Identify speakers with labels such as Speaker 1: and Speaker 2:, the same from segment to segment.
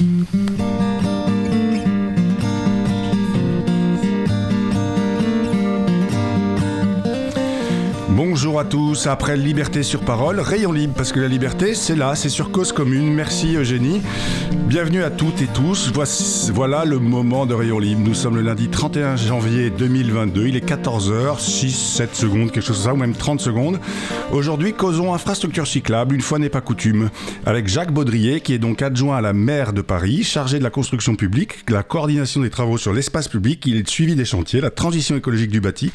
Speaker 1: Bonjour tous, après Liberté sur parole, rayon libre, parce que la liberté, c'est là, c'est sur cause commune. Merci Eugénie. Bienvenue à toutes et tous. Voici, voilà le moment de rayon libre. Nous sommes le lundi 31 janvier 2022. Il est 14h, 6, 7 secondes, quelque chose comme ça, ou même 30 secondes. Aujourd'hui, causons infrastructure cyclable, une fois n'est pas coutume, avec Jacques Baudrier, qui est donc adjoint à la maire de Paris, chargé de la construction publique, de la coordination des travaux sur l'espace public. Il est suivi des chantiers, la transition écologique du bâti.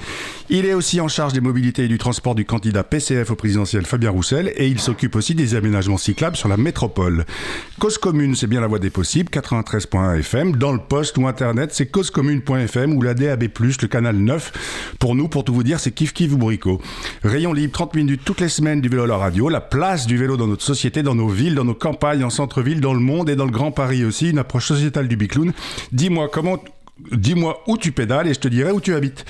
Speaker 1: Il est aussi en charge des mobilités et du transport du candidat PCF au présidentiel Fabien Roussel et il s'occupe aussi des aménagements cyclables sur la métropole. Cause commune, c'est bien la voie des possibles, 93.1 FM. Dans le poste ou internet, c'est causecommune.fm ou la DAB+, le canal 9. Pour nous, pour tout vous dire, c'est kiff kiff bourrico. Rayon libre, 30 minutes toutes les semaines du vélo à la radio, la place du vélo dans notre société, dans nos villes, dans nos campagnes, en centre-ville, dans le monde et dans le Grand Paris aussi, une approche sociétale du bicloun. Dis-moi comment dis-moi où tu pédales et je te dirai où tu habites.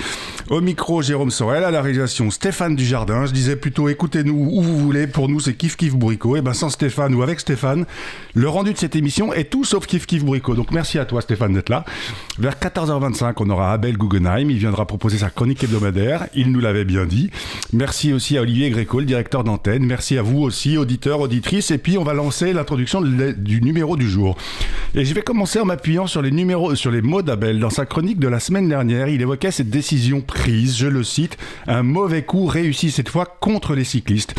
Speaker 1: Au micro, Jérôme Sorel, à la réalisation, Stéphane Dujardin. Je disais plutôt écoutez-nous où vous voulez. Pour nous, c'est kiff kiff bourrico. Et ben sans Stéphane ou avec Stéphane, le rendu de cette émission est tout sauf kiff kiff bourrico. Donc merci à toi Stéphane d'être là. Vers 14h25, on aura Abel Guggenheim. Il viendra proposer sa chronique hebdomadaire. Il nous l'avait bien dit. Merci aussi à Olivier Gréco, le directeur d'antenne. Merci à vous aussi, auditeurs, auditrices. Et puis on va lancer l'introduction du numéro du jour. Et je vais commencer en m'appuyant sur les numéros, sur les mots d'Abel. Dans sa chronique de la semaine dernière, il évoquait cette décision je le cite, un mauvais coup réussi cette fois contre les cyclistes.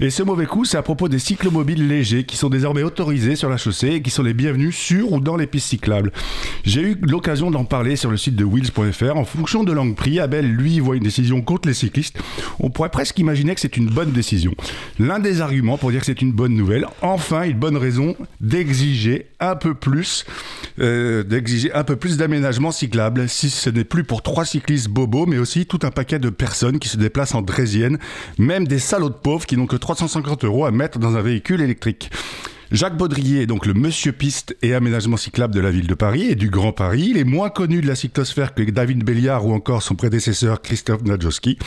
Speaker 1: Et ce mauvais coup, c'est à propos des cyclomobiles légers qui sont désormais autorisés sur la chaussée et qui sont les bienvenus sur ou dans les pistes cyclables. J'ai eu l'occasion d'en parler sur le site de wheels.fr. En fonction de l'angle pris, Abel, lui, voit une décision contre les cyclistes. On pourrait presque imaginer que c'est une bonne décision. L'un des arguments pour dire que c'est une bonne nouvelle, enfin une bonne raison d'exiger un peu plus, euh, d'exiger un peu plus d'aménagement cyclable. Si ce n'est plus pour trois cyclistes bobos, mais aussi tout un paquet de personnes qui se déplacent en draisienne, même des salauds de pauvres qui n'ont que 350 euros à mettre dans un véhicule électrique. Jacques Baudrier est donc le monsieur piste et aménagement cyclable de la ville de Paris et du Grand Paris. Il est moins connu de la cyclosphère que David Béliard ou encore son prédécesseur Christophe Nadjowski.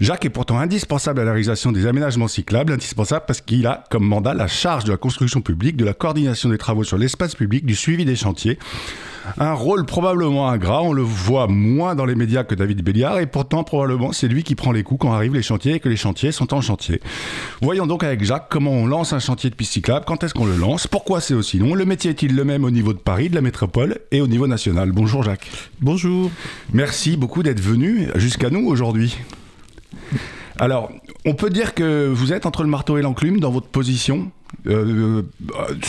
Speaker 1: Jacques est pourtant indispensable à la réalisation des aménagements cyclables, indispensable parce qu'il a comme mandat la charge de la construction publique, de la coordination des travaux sur l'espace public, du suivi des chantiers. Un rôle probablement ingrat, on le voit moins dans les médias que David Béliard, et pourtant probablement c'est lui qui prend les coups quand arrivent les chantiers et que les chantiers sont en chantier. Voyons donc avec Jacques comment on lance un chantier de piste cyclable, quand est-ce qu'on le lance, pourquoi c'est aussi long, le métier est-il le même au niveau de Paris, de la métropole et au niveau national? Bonjour Jacques.
Speaker 2: Bonjour.
Speaker 1: Merci beaucoup d'être venu jusqu'à nous aujourd'hui. Alors, on peut dire que vous êtes entre le marteau et l'enclume dans votre position euh,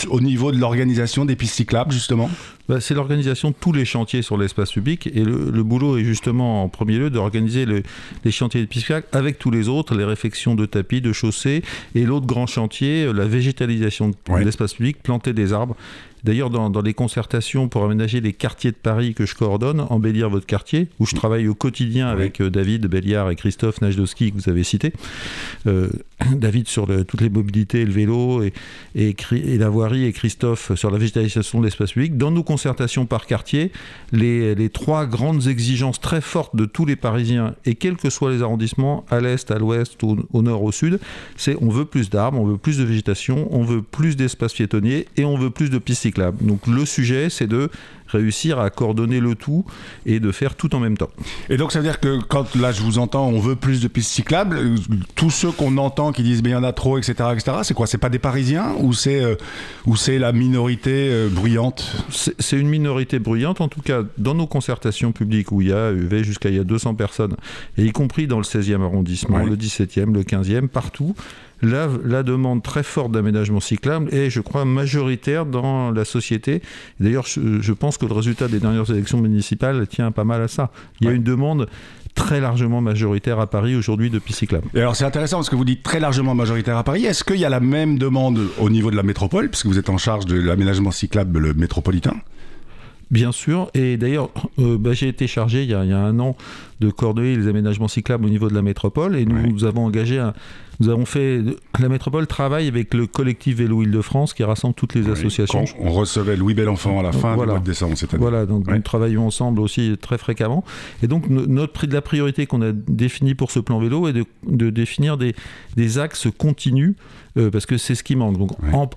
Speaker 1: au niveau de l'organisation des pistes cyclables, justement?
Speaker 2: Bah, C'est l'organisation de tous les chantiers sur l'espace public. Et le, boulot est justement, en premier lieu, d'organiser les chantiers de cyclables avec tous les autres, les réfections de tapis, de chaussées. Et l'autre grand chantier, la végétalisation de l'espace public, planter des arbres. D'ailleurs, dans, les concertations pour aménager les quartiers de Paris que je coordonne, embellir votre quartier, où je travaille au quotidien avec euh, David Belliard et Christophe Najdowski, que vous avez cité. Euh, David sur toutes les mobilités, le vélo et, et, la voirie, et Christophe sur la végétalisation de l'espace public. Dans nos concertations par quartier, les, les, trois grandes exigences très fortes de tous les Parisiens, et quels que soient les arrondissements, à l'est, à l'ouest, au, au, nord, au sud, c'est on veut plus d'arbres, on veut plus de végétation, on veut plus d'espace piétonnier et on veut plus de pistes donc le sujet, c'est de réussir à coordonner le tout et de faire tout en même temps.
Speaker 1: Et donc ça veut dire que quand là je vous entends, on veut plus de pistes cyclables, euh, tous ceux qu'on entend qui disent mais il y en a trop, etc., etc., c'est quoi? C'est pas des Parisiens ou c'est euh, ou c'est la minorité euh, bruyante?
Speaker 2: C'est une minorité bruyante, en tout cas dans nos concertations publiques où il y a UV jusqu'à il y a 200 personnes, et y compris dans le 16e arrondissement, le 17e, le 15e, partout la, demande très forte d'aménagement cyclable est, je crois, majoritaire dans la société. D'ailleurs, je, pense que le résultat des dernières élections municipales tient pas mal à ça. Il y a une demande très largement majoritaire à Paris aujourd'hui de pistes cyclables.
Speaker 1: Et alors c'est intéressant parce que vous dites très largement majoritaire à Paris. Est-ce qu'il y a la même demande au niveau de la métropole, puisque vous êtes en charge de l'aménagement cyclable métropolitain?
Speaker 2: Bien sûr, et d'ailleurs, euh, bah, j'ai été chargé il y, a, un an de coordonner les aménagements cyclables au niveau de la métropole. Et nous, nous avons engagé un, nous avons fait. La métropole travaille avec le collectif Vélo Île-de-France qui rassemble toutes les associations.
Speaker 1: on recevait Louis Belenfant à la fin du mois de décembre cette année.
Speaker 2: Voilà, donc nous travaillons ensemble aussi très fréquemment. Et donc, notre prix de la priorité qu'on a définie pour ce plan vélo est de, de définir des, des axes continus euh, parce que c'est ce qui manque. Donc,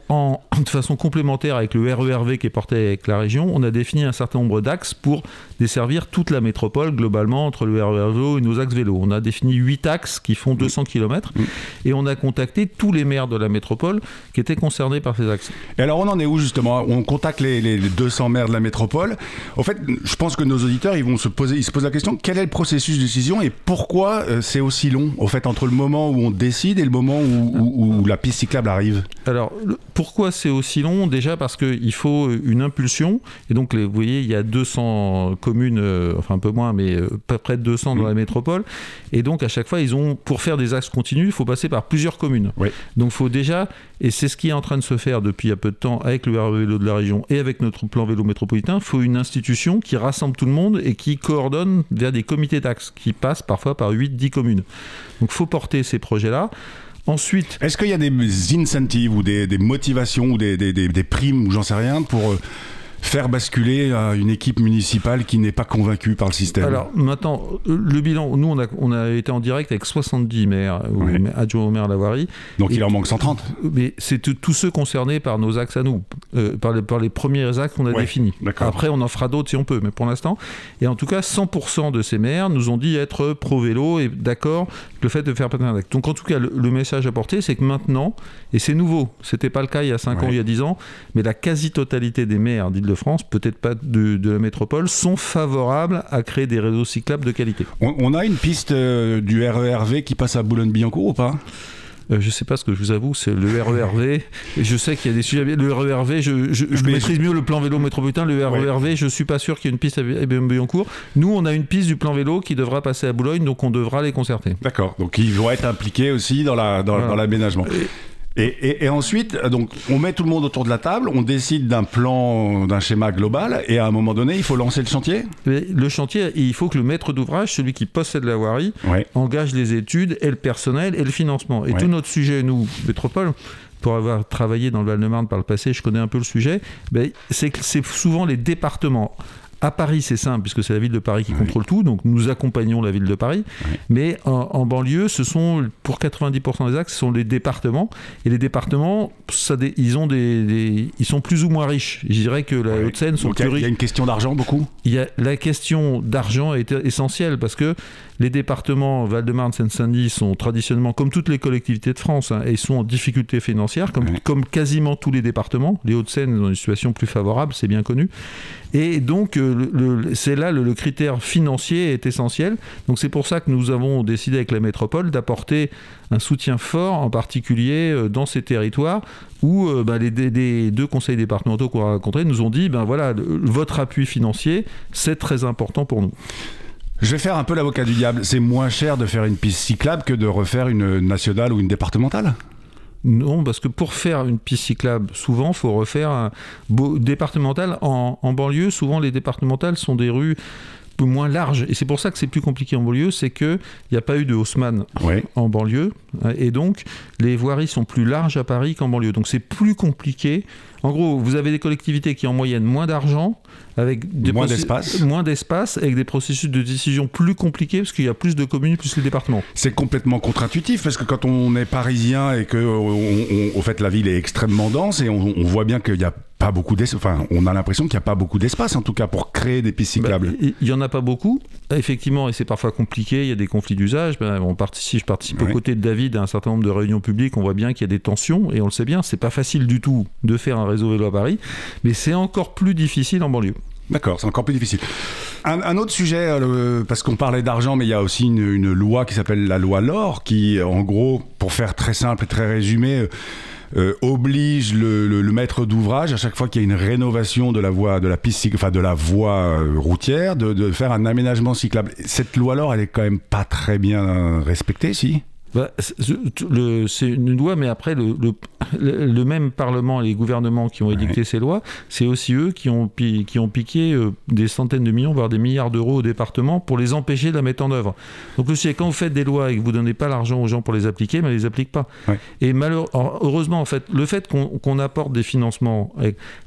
Speaker 2: en, de façon complémentaire avec le RERV qui est porté avec la région, on a défini un certain nombre d'axes pour desservir toute la métropole globalement entre le RERV et nos axes vélo. On a défini 8 axes qui font 200 km. Et on a contacté tous les maires de la métropole qui étaient concernés par ces axes.
Speaker 1: Et alors, on en est où justement? On contacte les, 200 maires de la métropole. En fait, je pense que nos auditeurs, ils vont se poser, ils se posent la question quel est le processus de décision et pourquoi euh, c'est aussi long Au fait, entre le moment où on décide et le moment où, où, où la cyclable arrive?
Speaker 2: Alors, pourquoi c'est aussi long? Déjà parce qu'il faut une impulsion. Et donc, vous voyez, il y a 200 communes, euh, enfin un peu moins, mais euh, pas près de 200 dans la métropole. Et donc, à chaque fois, ils ont, pour faire des axes continus, il faut passer par plusieurs communes. Donc, il faut déjà, et c'est ce qui est en train de se faire depuis un peu de temps avec le vélo de la région et avec notre plan vélo métropolitain, il faut une institution qui rassemble tout le monde et qui coordonne vers des comités d'axes qui passent parfois par 8-10 communes. Donc, il faut porter ces projets-là.
Speaker 1: Ensuite. Est-ce qu'il y a des incentives ou des, motivations ou des, des primes ou j'en sais rien pour euh, faire basculer une équipe municipale qui n'est pas convaincue par le système
Speaker 2: Alors maintenant, le bilan, nous on a, on a été en direct avec 70 maires, adjoints au maire Lavoirie.
Speaker 1: Donc il en manque 130
Speaker 2: Mais c'est tous ceux concernés par nos axes à nous, euh, par, les, par, les, premiers axes qu'on a définis. Après on en fera d'autres si on peut, mais pour l'instant. Et en tout cas, 100% de ces maires nous ont dit être pro-vélo et d'accord le fait de faire passer un acte. Donc en tout cas, le, message à porter, c'est que maintenant, et c'est nouveau, c'était pas le cas il y a 5 ans, il y a 10 ans, mais la quasi-totalité des maires d'Île-de france peut-être pas de, la métropole, sont favorables à créer des réseaux cyclables de qualité.
Speaker 1: On, a une piste euh, du RERV qui passe à Boulogne-Billancourt ou pas?
Speaker 2: Euh, je sais pas ce que je vous avoue, c'est le RERV. je sais qu'il y a des sujets. Le RERV, je, je, maîtrise mieux le plan vélo métropolitain. Le RERV, je suis pas sûr qu'il y ait une piste à Boulogne-Billancourt. Nous, on a une piste du plan vélo qui devra passer à Boulogne, donc on devra les concerter.
Speaker 1: D'accord. Donc ils vont être impliqués aussi dans l'aménagement. La, dans, et, ensuite, donc, on met tout le monde autour de la table, on décide d'un plan, d'un schéma global, et à un moment donné, il faut lancer le chantier.
Speaker 2: le chantier, il faut que le maître d'ouvrage, celui qui possède la voirie, engage les études et le personnel et le financement. Et tout notre sujet, nous, métropole, pour avoir travaillé dans le Val-de-Marne par le passé, je connais un peu le sujet, ben, c'est souvent les départements à Paris, c'est simple, puisque c'est la ville de Paris qui contrôle tout, donc nous accompagnons la ville de Paris. Mais en, banlieue, ce sont, pour 90% des axes, ce sont les départements. Et les départements, ça, ils, ont des, ils sont plus ou moins riches. Je dirais que la Haute-Seine sont plus riches.
Speaker 1: Il y a une question d'argent, beaucoup?
Speaker 2: Il y a, La question d'argent est essentielle, parce que les départements Val-de-Marne, Seine-Saint-Denis sont traditionnellement, comme toutes les collectivités de France, hein, et ils sont en difficulté financière, comme, comme quasiment tous les départements. Les Hauts-de-Seine ont une situation plus favorable, c'est bien connu. Et donc, euh, c'est là le, critère financier est essentiel. Donc, c'est pour ça que nous avons décidé avec la métropole d'apporter un soutien fort, en particulier euh, dans ces territoires où euh, bah, les, deux conseils départementaux qu'on a rencontrés nous ont dit ben voilà, votre appui financier, c'est très important pour nous.
Speaker 1: Je vais faire un peu l'avocat du diable. C'est moins cher de faire une piste cyclable que de refaire une nationale ou une départementale?
Speaker 2: Non, parce que pour faire une piste cyclable, souvent, il faut refaire un départemental. En, banlieue, souvent, les départementales sont des rues peu moins larges. Et c'est pour ça que c'est plus compliqué en banlieue, c'est qu'il n'y a pas eu de Haussmann en banlieue. Et donc, les voiries sont plus larges à Paris qu'en banlieue. Donc, c'est plus compliqué. En gros, vous avez des collectivités qui, en moyenne, moins d'argent, avec
Speaker 1: des moins d'espace.
Speaker 2: Moins d'espace, avec des processus de décision plus compliqués, parce qu'il y a plus de communes, plus les départements.
Speaker 1: C'est complètement contre-intuitif, parce que quand on est parisien et que, au fait, la ville est extrêmement dense, et on, voit bien qu'il n'y a pas beaucoup d'espace, enfin, on a l'impression qu'il n'y a pas beaucoup d'espace, en tout cas, pour créer des pistes bah, cyclables.
Speaker 2: il n'y en a pas beaucoup, effectivement, et c'est parfois compliqué, il y a des conflits d'usage. Ben, on participe, je participe aux côtés de David à un certain nombre de réunions publiques, on voit bien qu'il y a des tensions, et on le sait bien, c'est pas facile du tout de faire un réseau vélo à Paris, mais c'est encore plus difficile en banlieue.
Speaker 1: D'accord, c'est encore plus difficicile. Un, autre sujet, euh, parce qu'on parlait d'argent, mais il y a aussi une, loi qui s'appelle la loi LOR, qui, en gros, pour faire très simple et très résumé, euh, euh, oblige le, maître d'ouvrage à chaque fois qu'il y a une rénovation de la voie, de la piste, enfin de la voie routière, de, de, faire un aménagement cyclable. Cette loi LOR, elle est quand même pas très bien respectée, si?
Speaker 2: Bah, C'est une loi, mais après, le, le, même Parlement et les gouvernements qui ont édicté ces lois, c'est aussi eux qui ont, qui ont piqué euh, des centaines de millions, voire des milliards d'euros au département pour les empêcher de la mettre en œuvre. Donc aussi, quand vous faites des lois et que vous ne donnez pas l'argent aux gens pour les appliquer, mais ils ne les appliquent pas. Et malheureusement, heureusement, en fait, le fait qu'on apporte des financements,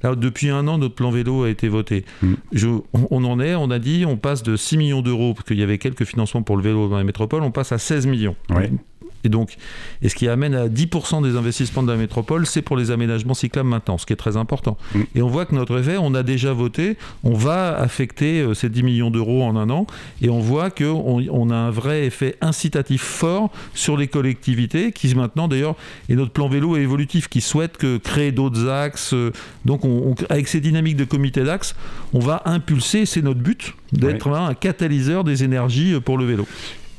Speaker 2: là, depuis un an, notre plan vélo a été voté. Mm. Je, on, en est, on a dit, on passe de 6 millions d'euros, parce qu'il y avait quelques financements pour le vélo dans les métropoles, on passe à 16 millions. Et donc, et ce qui amène à 10% des investissements de la métropole, c'est pour les aménagements cyclables maintenant, ce qui est très important. Mm. Et on voit que notre effet, on a déjà voté, on va affecter euh, ces 10 millions d'euros en un an, et on voit qu'on on a un vrai effet incitatif fort sur les collectivités, qui maintenant d'ailleurs, et notre plan vélo est évolutif, qui souhaite que créer d'autres axes. Euh, donc, on, avec ces dynamiques de comité d'axes, on va impulser, c'est notre but, d'être un catalyseur des énergies euh, pour le vélo.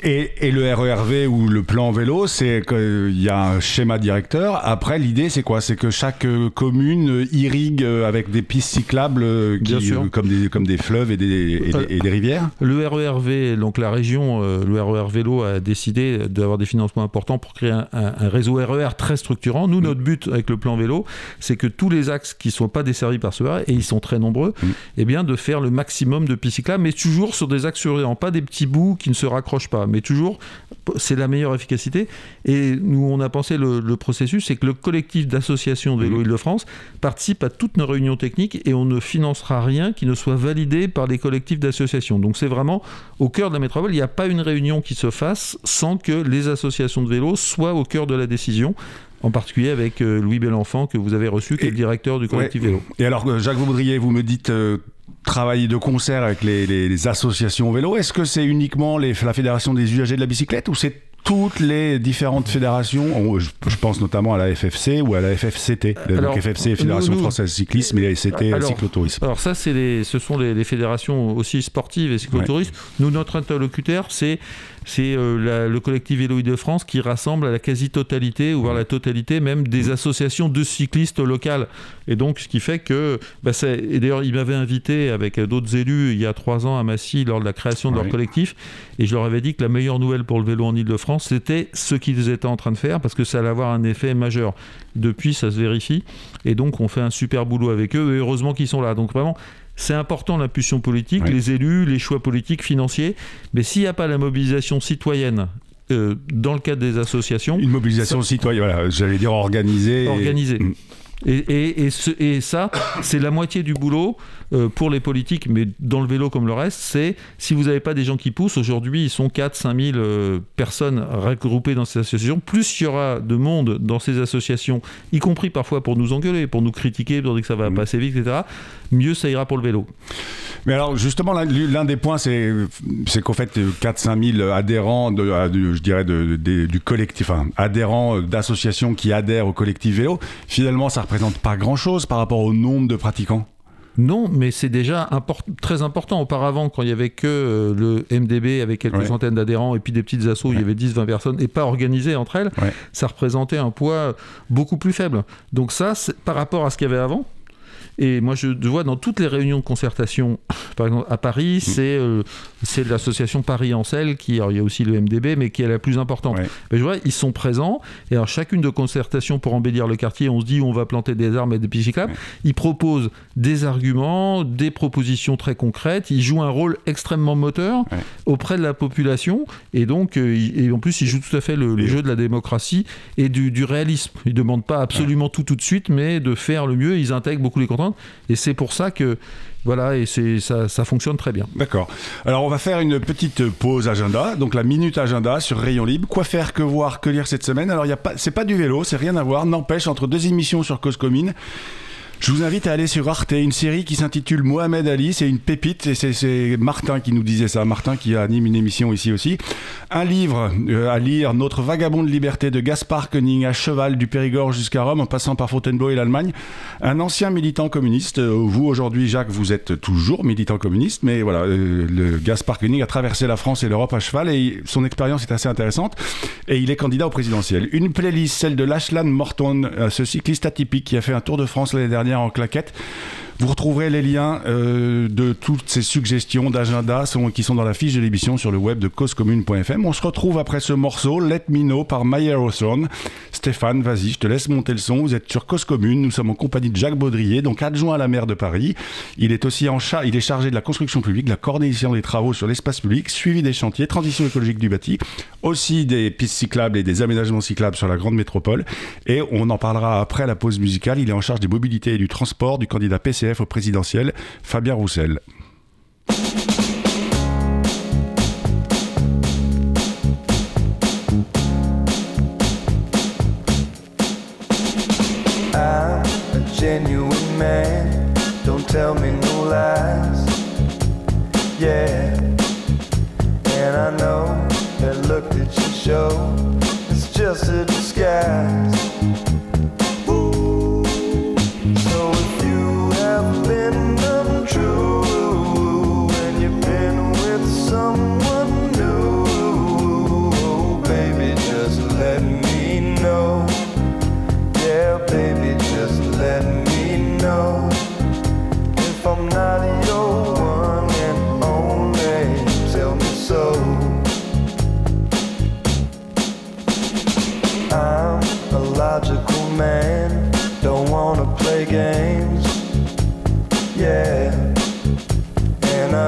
Speaker 1: Et, le RERV ou le plan vélo, c'est qu'il y a un schéma directeur. Après, l'idée, c'est quoi? C'est que chaque euh, commune irrigue euh, avec des pistes cyclables euh, comme, des, comme des fleuves et des, des, rivières
Speaker 2: Le RERV, donc la région, le RER vélo a décidé d'avoir des financements importants pour créer un, réseau RER e très structurant. Nous, notre but avec le plan vélo, c'est que tous les axes qui ne sont pas desservis par ce RER, et ils sont très nombreux, mm. eh bien, de faire le maximum de pistes cyclables, mais toujours sur des axes surveillants, pas des petits bouts qui ne se raccrochent pas mais toujours, c'est la meilleure efficacité. Et nous, on a pensé le, processus, c'est que le collectif d'associations de vélo mmh. Île-de-France participe à toutes nos réunions techniques et on ne financera rien qui ne soit validé par les collectifs d'associations. Donc c'est vraiment au cœur de la métropole. Il n'y a pas une réunion qui se fasse sans que les associations de vélo soient au cœur de la décision en particulier avec euh, Louis Belenfant que vous avez reçu, qui est le directeur du collectif vélo.
Speaker 1: Et alors, euh, Jacques Vaudrier, vous me dites euh, travailler de concert avec les, associations vélo. Est-ce que c'est uniquement les, la Fédération des usagers de la bicyclette ou c'est toutes les différentes fédérations, je, pense notamment à la FFC ou à la FFCT. Alors, donc FFC, Fédération Française Cyclisme, et c'était Cyclotourisme.
Speaker 2: Alors ça, c'est ce sont les, fédérations aussi sportives et cyclotourisme. Nous, notre interlocuteur, c'est c'est euh, le collectif Vélo de France qui rassemble à la quasi-totalité, ou voire la totalité même, des associations de cyclistes locales. Et donc, ce qui fait que, bah, et d'ailleurs, ils m'avaient invité avec d'autres élus il y a trois ans à Massy lors de la création de leur collectif, et je leur avais dit que la meilleure nouvelle pour le vélo en Ile-de-France, c'était ce qu'ils étaient en train de faire, parce que ça allait avoir un effet majeur. Depuis, ça se vérifie, et donc on fait un super boulot avec eux, et heureusement qu'ils sont là. Donc vraiment, c'est important l'impulsion politique, les élus, les choix politiques, financiers, mais s'il n'y a pas la mobilisation citoyenne euh, dans le cadre des associations.
Speaker 1: Une mobilisation citoyenne, voilà, j'allais dire organisée.
Speaker 2: Organisée. Mm. Et, et, ça, c'est la moitié du boulot euh, pour les politiques, mais dans le vélo comme le reste, c'est si vous n'avez pas des gens qui poussent, aujourd'hui ils sont 4 5 000 personnes regroupées dans ces associations, plus il y aura de monde dans ces associations, y compris parfois pour nous engueuler, pour nous critiquer, pour dire que ça va mmh. passer vite, etc., mieux ça ira pour le vélo.
Speaker 1: Mais alors justement, l'un des points, c'est qu'en fait, 4-5 000 adhérents, de, je dirais, de, du collectif, enfin, adhérents d'associations qui adhèrent au collectif vélo, finalement, ça représente pas grand-chose par rapport au nombre de pratiquants
Speaker 2: non, mais c'est déjà très important. Auparavant, quand il n'y avait que euh, le MDB avec quelques centaines d'adhérents et puis des petites assos, il y avait 10-20 personnes et pas organisées entre elles, ça représentait un poids beaucoup plus faible. Donc ça, par rapport à ce qu'il y avait avant, et moi, je vois dans toutes les réunions de concertation, par exemple à Paris, mm. c'est euh, c'est l'association Paris Ancel qui, alors il y a aussi le MDB, mais qui est la plus importante. Mais je vois, ils sont présents. Et alors, chacune de concertation pour embellir le quartier, on se dit on va planter des arbres et des pistes Ils proposent des arguments, des propositions très concrètes. Ils jouent un rôle extrêmement moteur auprès de la population. Et donc, euh, et en plus, ils jouent tout à fait le, jeu de la démocratie et du, du réalisme. Ils ne demandent pas absolument tout tout de suite, mais de faire le mieux. Ils intègrent beaucoup les contraintes. Et c'est pour ça que voilà, et ça, ça, fonctionne très bien.
Speaker 1: D'accord. Alors on va faire une petite pause agenda, donc la minute agenda sur Rayon Libre. Quoi faire, que voir, que lire cette semaine? Alors il y a pas, c'est pas du vélo, c'est rien à voir. N'empêche entre deux émissions sur Cause Commune. Je vous invite à aller sur Arte, une série qui s'intitule Mohamed Ali. C'est une pépite et c'est Martin qui nous disait ça. Martin qui anime une émission ici aussi. Un livre euh, à lire, Notre vagabond de liberté de Gaspard Koenig à cheval du Périgord jusqu'à Rome en passant par Fontainebleau et l'Allemagne. Un ancien militant communiste. Euh, vous aujourd'hui, Jacques, vous êtes toujours militant communiste, mais voilà, euh, le Gaspard Koenig a traversé la France et l'Europe à cheval et son expérience est assez intéressante. Et il est candidat au présidentiel. Une playlist, celle de Lachlan Morton, ce cycliste atypique qui a fait un tour de France l'année dernière en claquette
Speaker 3: Vous retrouverez les liens euh, de toutes ces suggestions d'agenda qui sont dans la fiche de l'émission sur le web de causecommune.fm. On se retrouve après ce morceau, Let Me Know par Maya Hawthorne. Stéphane, vas-y, je te laisse monter le son. Vous êtes sur Cause Commune. Nous sommes en compagnie de Jacques Baudrier, donc adjoint à la maire de Paris. Il est aussi en charge, il est chargé de la construction publique, de la coordination des travaux sur l'espace public, suivi des chantiers, transition écologique du bâti, aussi des pistes cyclables et des aménagements cyclables sur la grande métropole. Et on en parlera après la pause musicale. Il est en charge des mobilités et du transport du candidat PCF au présidentiel, Fabien Roussel. genuine man. Don't tell me no lies. Yeah, and I know that look that you show is just a disguise.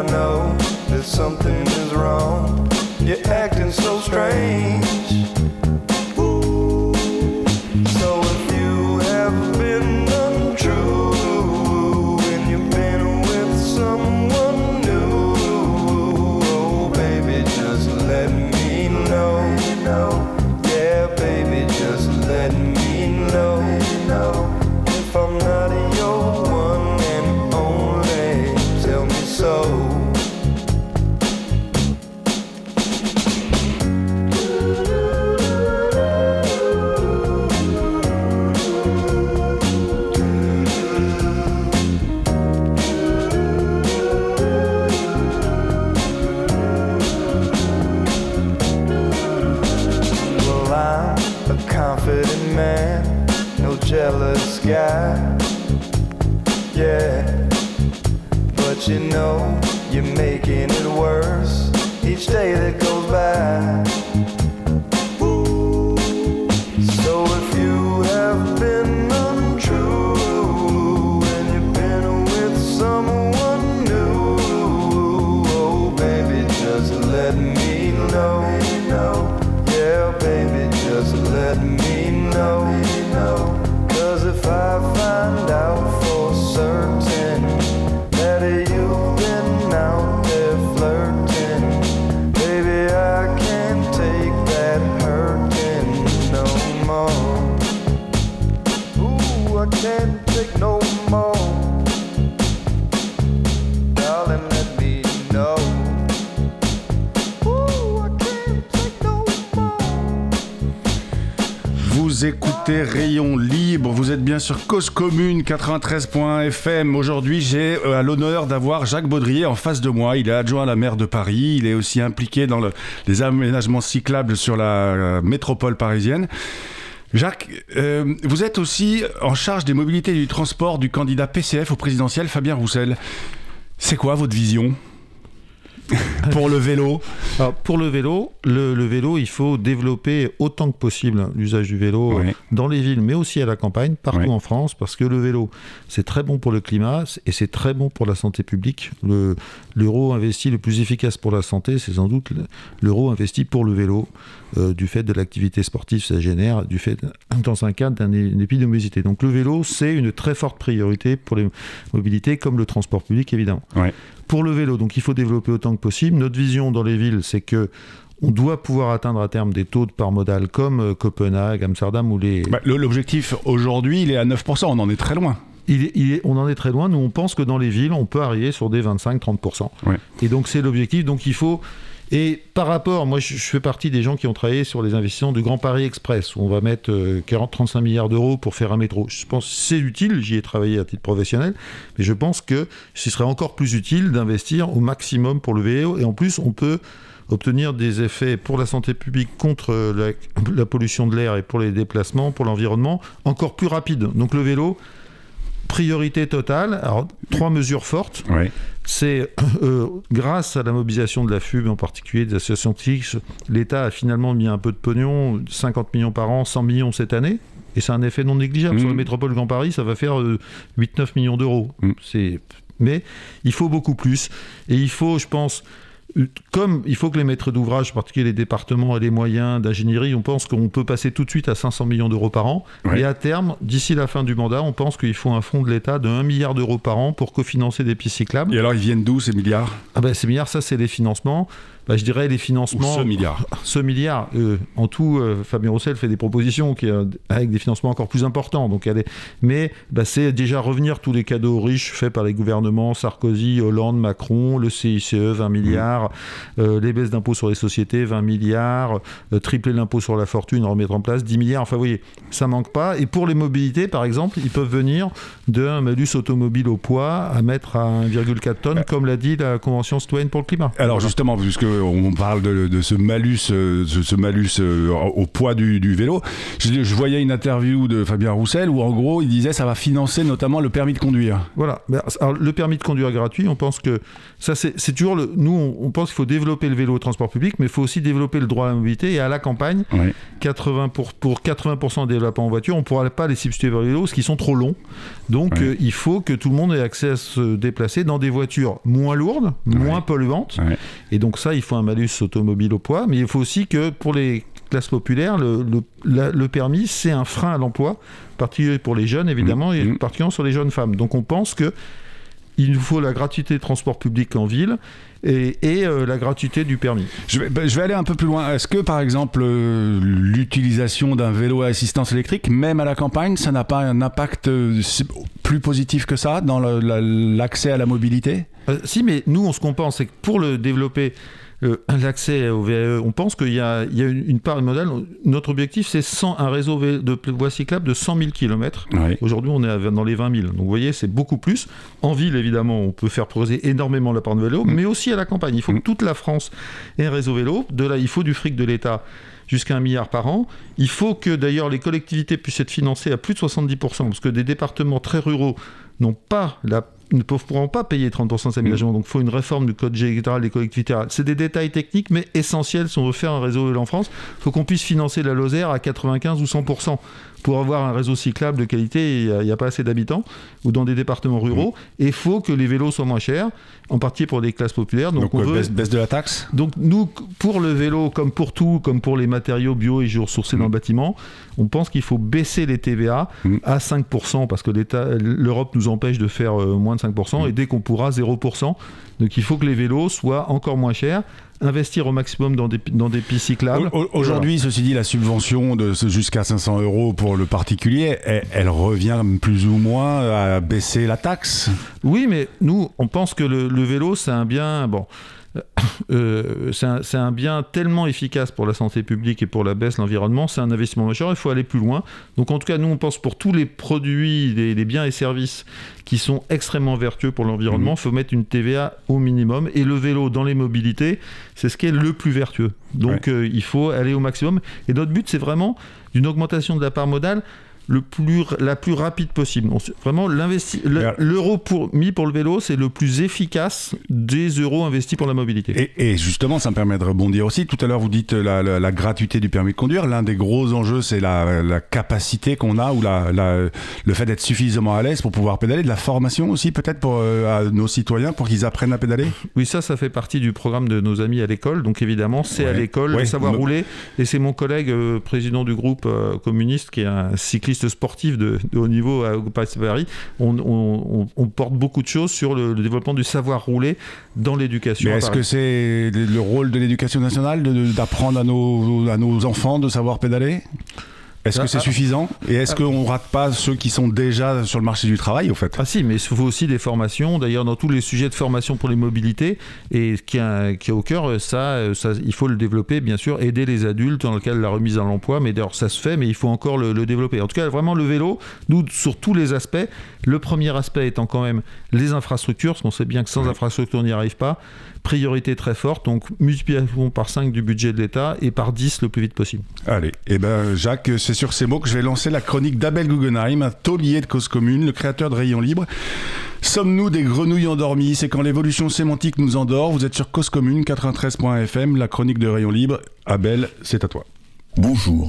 Speaker 3: I know that something is wrong. You're you know, you're making it worse each day that goes by. Écoutez Rayon Libre, vous êtes bien sur Cause Commune 93.fm. Aujourd'hui, j'ai euh, à l'honneur d'avoir Jacques Baudrier en face de moi. Il est adjoint à la maire de Paris, il est aussi impliqué dans le- les aménagements cyclables sur la euh, métropole parisienne. Jacques, euh, vous êtes aussi en charge des mobilités et du transport du candidat PCF au présidentiel, Fabien Roussel. C'est quoi votre vision? pour le vélo
Speaker 2: Alors, pour le vélo, le, le vélo, il faut développer autant que possible l'usage du vélo dans les villes, mais aussi à la campagne, partout en France, parce que le vélo, c'est très bon pour le climat et c'est très bon pour la santé publique. Le- L'euro investi le plus efficace pour la santé, c'est sans doute le- l'euro investi pour le vélo, euh, du fait de l'activité sportive, ça génère, du fait, dans un cadre d'une épidémiosité. Donc le vélo, c'est une très forte priorité pour les mobilités, comme le transport public, évidemment
Speaker 3: Ouais.
Speaker 2: Pour le vélo. Donc il faut développer autant que possible. Notre vision dans les villes, c'est que on doit pouvoir atteindre à terme des taux de part modale comme euh, Copenhague, Amsterdam ou les.
Speaker 3: Bah, L'objectif aujourd'hui, il est à 9%, on en est très loin.
Speaker 2: Il est- il est- on en est très loin. Nous, on pense que dans les villes, on peut arriver sur des 25-30%.
Speaker 3: Ouais.
Speaker 2: Et donc c'est l'objectif. Donc il faut. Et par rapport, moi je, fais partie des gens qui ont travaillé sur les investissements du Grand Paris Express, où on va mettre 40-35 milliards d'euros pour faire un métro. Je pense que c'est utile, j'y ai travaillé à titre professionnel, mais je pense que ce serait encore plus utile d'investir au maximum pour le vélo. Et en plus, on peut obtenir des effets pour la santé publique contre la, la pollution de l'air et pour les déplacements, pour l'environnement, encore plus rapides. Donc le vélo, priorité totale. Alors, trois mesures fortes. C'est euh, grâce à la mobilisation de la FUB, en particulier des associations TIX, l'État a finalement mis un peu de pognon, 50 millions par an, 100 millions cette année. Et c'est un effet non négligeable. Sur la mmh. métropole Grand Paris, ça va faire 8-9 euh, millions d'euros. Mmh. C'est mais il faut beaucoup plus. Et il faut, je pense, comme il faut que les maîtres d'ouvrage, en particulier les départements, aient les moyens d'ingénierie, on pense qu'on peut passer tout de suite à 500 millions d'euros par an. Et à terme, d'ici la fin du mandat, on pense qu'il faut un fonds de l'État de 1 milliard d'euros par an pour cofinancer des pistes cyclables.
Speaker 1: Et alors, ils viennent d'où ces milliards?
Speaker 2: Ah ben, Ces milliards, ça, c'est les financements. Bah, je dirais les financements.
Speaker 1: ce milliard.
Speaker 2: Ce milliard. Euh, en tout, euh, Fabien Roussel fait des propositions qui, euh, avec des financements encore plus importants. Donc elle est... Mais bah, c'est déjà revenir tous les cadeaux riches faits par les gouvernements Sarkozy, Hollande, Macron, le CICE, 20 milliards, mmh. les baisses d'impôts sur les sociétés, 20 milliards, tripler l'impôt sur la fortune, remettre en place 10 milliards. Enfin, vous voyez, ça manque pas. Et pour les mobilités, par exemple, ils peuvent venir d'un malus automobile au poids à mettre à 1,4 tonnes, comme l'a dit la Convention citoyenne pour le climat.
Speaker 1: Alors justement, puisque on parle de, ce malus, euh, ce, malus euh, au poids du, vélo. Je, voyais une interview de Fabien Roussel où en gros il disait ça va financer notamment le permis de conduire.
Speaker 2: Voilà. le permis de conduire gratuit, on pense que ça c'est toujours le. Nous on, pense qu'il faut développer le vélo au transport public, mais il faut aussi développer le droit à la mobilité et à la campagne. 80 pour, pour 80% des développements en voiture, on ne pourra pas les substituer vers le vélo parce qu'ils sont trop longs. Donc euh, il faut que tout le monde ait accès à se déplacer dans des voitures moins lourdes, moins polluantes. Et donc ça, il faut un malus automobile au poids, mais il faut aussi que pour les classes populaires, le, le, permis, c'est un frein à l'emploi, particulièrement pour les jeunes évidemment, mmh. et mmh. particulièrement sur les jeunes femmes. Donc on pense que il nous faut la gratuité de transport public en ville et, euh, la gratuité du permis.
Speaker 1: Je vais, bah, je vais, aller un peu plus loin. Est-ce que, par exemple, euh, l'utilisation d'un vélo à assistance électrique, même à la campagne, ça n'a pas un impact euh, plus positif que ça dans l'accès à la mobilité?
Speaker 2: Si, mais nous, on, ce qu'on pense, c'est que pour le développer, euh, l'accès au VAE, on pense qu'il y, a une part modèle. Notre objectif, c'est un réseau de voies cyclables de 100 000 km. Aujourd'hui, on est dans les 20 000. Donc, vous voyez, c'est beaucoup plus. En ville, évidemment, on peut faire progresser énormément la part de vélo, mm. mais aussi à la campagne. Il faut que mm. toute la France ait un réseau vélo. De là, il faut du fric de l'État jusqu'à un milliard par an. Il faut que d'ailleurs les collectivités puissent être financées à plus de 70%, parce que des départements très ruraux n'ont pas la ne pourront pas payer 30% d'aménagement. Mm. Donc il faut une réforme du code général des collectivités. C'est des détails techniques, mais essentiels si on veut faire un réseau en France. Il faut qu'on puisse financer la Lozère à 95 ou 100% pour avoir un réseau cyclable de qualité, il n'y a, pas assez d'habitants, ou dans des départements ruraux. Et il faut que les vélos soient moins chers, en partie pour des classes populaires.
Speaker 1: Donc, on veut... baisse, de la taxe
Speaker 2: Donc nous, pour le vélo, comme pour tout, comme pour les matériaux bio et géosourcés dans le mm. bâtiment, on pense qu'il faut baisser les TVA mm. à 5%, parce que l'Europe nous empêche de faire euh, moins de 5%, mm. et dès qu'on pourra, 0%. Donc il faut que les vélos soient encore moins chers investir au maximum dans des, dans des pistes cyclables.
Speaker 1: Aujourd'hui, ceci dit, la subvention de jusqu'à 500 euros pour le particulier, elle, revient plus ou moins à baisser la taxe?
Speaker 2: Oui, mais nous, on pense que le, le vélo, c'est un bien. Bon, euh, c'est un, bien tellement efficace pour la santé publique et pour la baisse de l'environnement, c'est un investissement majeur, il faut aller plus loin. Donc en tout cas, nous, on pense pour tous les produits, les, biens et services qui sont extrêmement vertueux pour l'environnement, il mmh. faut mettre une TVA au minimum. Et le vélo dans les mobilités, c'est ce qui est le plus vertueux. Donc euh, il faut aller au maximum. Et notre but, c'est vraiment d'une augmentation de la part modale le plus, la plus rapide possible. vraiment, l'euro pour, mis pour le vélo, c'est le plus efficace des euros investis pour la mobilité.
Speaker 1: Et, justement, ça me permet de rebondir aussi. Tout à l'heure, vous dites la, gratuité du permis de conduire. L'un des gros enjeux, c'est la, capacité qu'on a ou le fait d'être suffisamment à l'aise pour pouvoir pédaler. De la formation aussi, peut-être, pour euh, à nos citoyens pour qu'ils apprennent à pédaler?
Speaker 2: Oui, ça, ça fait partie du programme de nos amis à l'école. Donc, évidemment, c'est à l'école de savoir rouler. Et c'est mon collègue, euh, président du groupe euh, communiste, qui est un cycliste sportifs de, haut niveau à Paris, on, on, porte beaucoup de choses sur le, développement du savoir rouler dans l'éducation.
Speaker 1: est-ce que c'est le rôle de l'éducation nationale d'apprendre à nos, à nos enfants de savoir pédaler? Est-ce que c'est ah. suffisant Et est-ce ah. qu'on rate pas ceux qui sont déjà sur le marché du travail, au fait
Speaker 2: Ah si, mais il faut aussi des formations. D'ailleurs, dans tous les sujets de formation pour les mobilités, et qui a, qui a au cœur, ça, ça, il faut le développer, bien sûr, aider les adultes dans le cadre de la remise à l'emploi. Mais d'ailleurs, ça se fait, mais il faut encore le, le, développer. En tout cas, vraiment, le vélo, nous, sur tous les aspects, le premier aspect étant quand même les infrastructures, parce qu'on sait bien que sans infrastructure, on n'y arrive pas priorité très forte, donc multiplication par 5 du budget de l'État et par 10 le plus vite possible.
Speaker 1: Allez, et eh ben Jacques, c'est c'est sur ces mots que je vais lancer la chronique d'Abel Guggenheim, un taulier de cause commune, le créateur de Rayon Libre. Sommes-nous des grenouilles endormies? C'est quand l'évolution sémantique nous endort. Vous êtes sur Cause Commune 93.fm, la chronique de Rayon Libre. Abel, c'est à toi.
Speaker 4: Bonjour.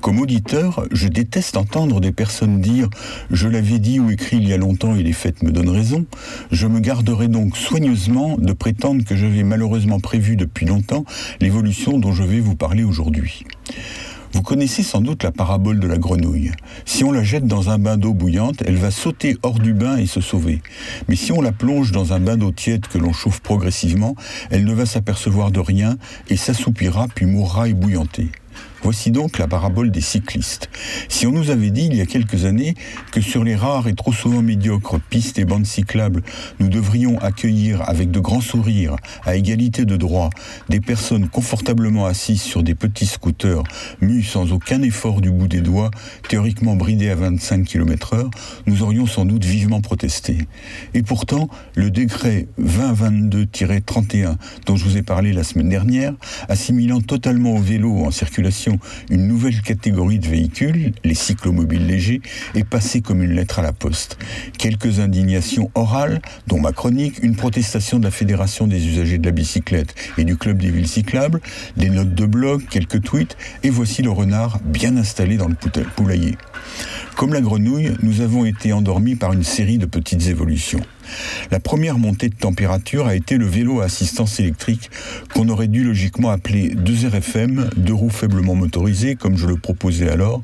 Speaker 4: Comme auditeur, je déteste entendre des personnes dire ⁇ Je l'avais dit ou écrit il y a longtemps et les faits me donnent raison ⁇ Je me garderai donc soigneusement de prétendre que j'avais malheureusement prévu depuis longtemps l'évolution dont je vais vous parler aujourd'hui. Vous connaissez sans doute la parabole de la grenouille. Si on la jette dans un bain d'eau bouillante, elle va sauter hors du bain et se sauver. Mais si on la plonge dans un bain d'eau tiède que l'on chauffe progressivement, elle ne va s'apercevoir de rien et s'assoupira puis mourra ébouillantée. Voici donc la parabole des cyclistes. Si on nous avait dit il y a quelques années que sur les rares et trop souvent médiocres pistes et bandes cyclables, nous devrions accueillir avec de grands sourires, à égalité de droits, des personnes confortablement assises sur des petits scooters, mus sans aucun effort du bout des doigts, théoriquement bridés à 25 km heure, nous aurions sans doute vivement protesté. Et pourtant, le décret 2022-31 dont je vous ai parlé la semaine dernière, assimilant totalement au vélo en circulation une nouvelle catégorie de véhicules, les cyclomobiles légers, est passée comme une lettre à la poste. Quelques indignations orales, dont ma chronique, une protestation de la Fédération des usagers de la bicyclette et du Club des villes cyclables, des notes de blog, quelques tweets, et voici le renard bien installé dans le poulailler. Comme la grenouille, nous avons été endormis par une série de petites évolutions. La première montée de température a été le vélo à assistance électrique qu'on aurait dû logiquement appeler 2RFM, deux roues faiblement motorisées, comme je le proposais alors,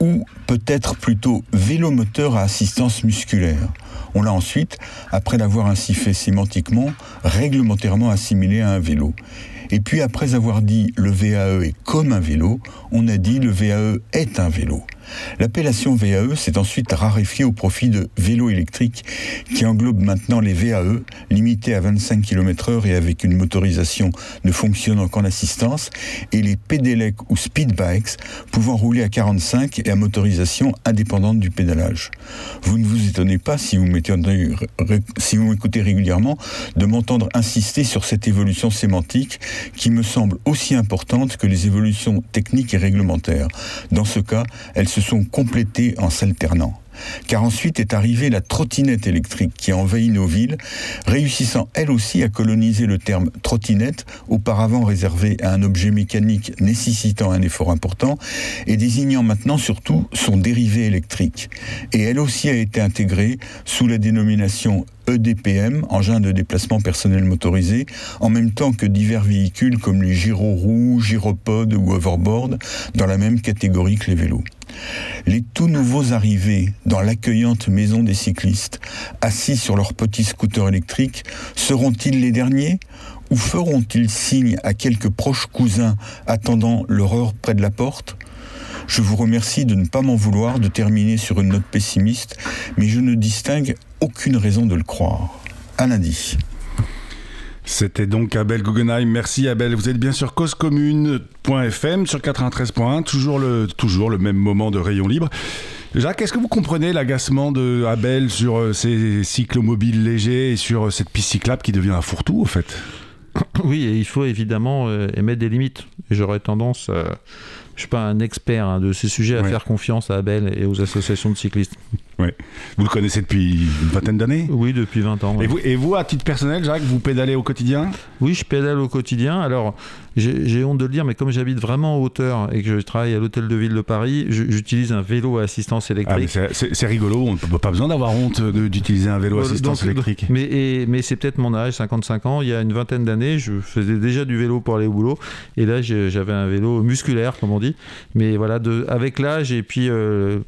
Speaker 4: ou peut-être plutôt vélo moteur à assistance musculaire. On l'a ensuite, après l'avoir ainsi fait sémantiquement, réglementairement assimilé à un vélo. Et puis après avoir dit le VAE est comme un vélo, on a dit le VAE est un vélo. L'appellation VAE s'est ensuite raréfiée au profit de vélo électrique qui englobe maintenant les VAE, limités à 25 km h et avec une motorisation ne fonctionnant qu'en assistance, et les Pedelec ou Speedbikes pouvant rouler à 45 et à motorisation indépendante du pédalage. Vous ne vous étonnez pas si vous m'écoutez régulièrement de m'entendre insister sur cette évolution sémantique qui me semble aussi importante que les évolutions techniques et réglementaires. Dans ce cas, elles se sont complétés en s'alternant. Car ensuite est arrivée la trottinette électrique qui a envahi nos villes, réussissant elle aussi à coloniser le terme trottinette, auparavant réservé à un objet mécanique nécessitant un effort important, et désignant maintenant surtout son dérivé électrique. Et elle aussi a été intégrée sous la dénomination EDPM, engin de déplacement personnel motorisé, en même temps que divers véhicules comme les gyroroues, gyropodes ou hoverboards, dans la même catégorie que les vélos. Les tout nouveaux arrivés dans l'accueillante maison des cyclistes, assis sur leurs petits scooters électriques, seront-ils les derniers ou feront-ils signe à quelques proches cousins attendant l'horreur près de la porte? Je vous remercie de ne pas m'en vouloir de terminer sur une note pessimiste, mais je ne distingue aucune raison de le croire. À lundi.
Speaker 1: C'était donc Abel Guggenheim. Merci Abel. Vous êtes bien sur causecommune.fm sur 93.1, toujours le, toujours le même moment de rayon libre. Jacques, est-ce que vous comprenez l'agacement de Abel sur euh, ces cyclomobiles légers et sur euh, cette piste cyclable qui devient un fourre-tout, au fait?
Speaker 2: Oui, et il faut évidemment euh, émettre des limites. J'aurais tendance, je suis pas un expert hein, de ces sujets, à faire confiance à Abel et aux associations de cyclistes.
Speaker 1: Ouais. Vous le connaissez depuis une vingtaine d'années
Speaker 2: Oui, depuis 20 ans.
Speaker 1: Et, vous, et, vous, à titre personnel, Jacques, vous pédalez au quotidien
Speaker 2: Oui, je pédale au quotidien. Alors, j'ai honte de le dire, mais comme j'habite vraiment en hauteur et que je travaille à l'hôtel de ville de Paris, j'utilise un vélo à assistance ah, électrique.
Speaker 1: c'est rigolo, on n'a pas besoin d'avoir honte d'utiliser un vélo à assistance électrique.
Speaker 2: Mais, mais c'est peut-être mon âge, 55 ans. Il y a une vingtaine d'années, je faisais déjà du vélo pour aller au boulot. Et là, j'avais un vélo musculaire, comme on dit. Mais voilà, de, avec l'âge et puis euh,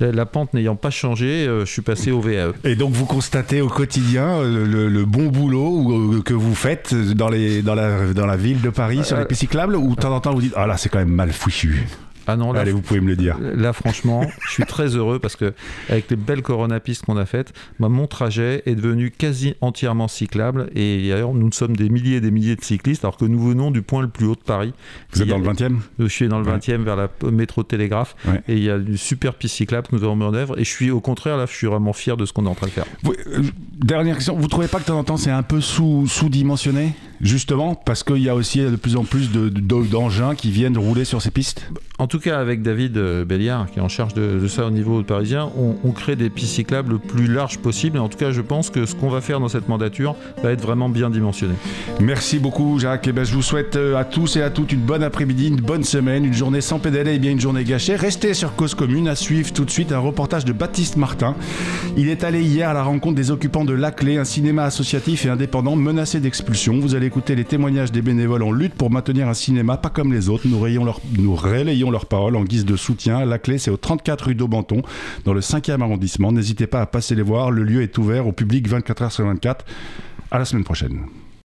Speaker 2: la, pente n'ayant pas changé, euh, je suis passé au VAE.
Speaker 1: Et donc vous constatez au quotidien euh, le, bon boulot que vous faites dans, les, dans, la, dans la ville de Paris sur les pistes cyclables ou de temps en temps vous dites ah là c'est quand même mal fichu
Speaker 2: ah non,
Speaker 1: là, Allez, vous pouvez me le dire.
Speaker 2: Là, franchement, je suis très heureux parce que avec les belles coronapistes qu'on a faites, mon trajet est devenu quasi entièrement cyclable. Et d'ailleurs, nous sommes des milliers et des milliers de cyclistes, alors que nous venons du point le plus haut de Paris.
Speaker 1: Vous êtes dans le 20e
Speaker 2: Je suis dans le 20e vers la métro Télégraphe. Et il y a une super piste cyclable que nous avons mis en œuvre. Et je suis au contraire, là, je suis vraiment fier de ce qu'on est en train de faire.
Speaker 1: Euh, dernière question, vous trouvez pas que de temps en temps c'est un peu sous-dimensionné? Justement, parce qu'il y a aussi de plus en plus d'engins qui viennent rouler sur ces pistes
Speaker 2: En tout cas, avec David euh, Béliard, qui est en charge de, ça au niveau parisien, on, crée des pistes cyclables le plus larges possible. Et en tout cas, je pense que ce qu'on va faire dans cette mandature va être vraiment bien dimensionné.
Speaker 1: Merci beaucoup, Jacques. Et eh ben, je vous souhaite euh, à tous et à toutes une bonne après-midi, une bonne semaine, une journée sans pédaler et bien une journée gâchée. Restez sur Cause Commune à suivre tout de suite un reportage de Baptiste Martin. Il est allé hier à la rencontre des occupants de Laclé, un cinéma associatif et indépendant menacé d'expulsion. Vous allez écouter les témoignages des bénévoles en lutte pour maintenir un cinéma pas comme les autres. Nous, relayons leur, nous relayons leurs paroles en guise de soutien. Laclé, c'est au 34 rue d'Aubenton, dans le 5e arrondissement. N'hésitez pas à passer les voir. Le lieu est ouvert au public 24h sur 24. À la semaine prochaine.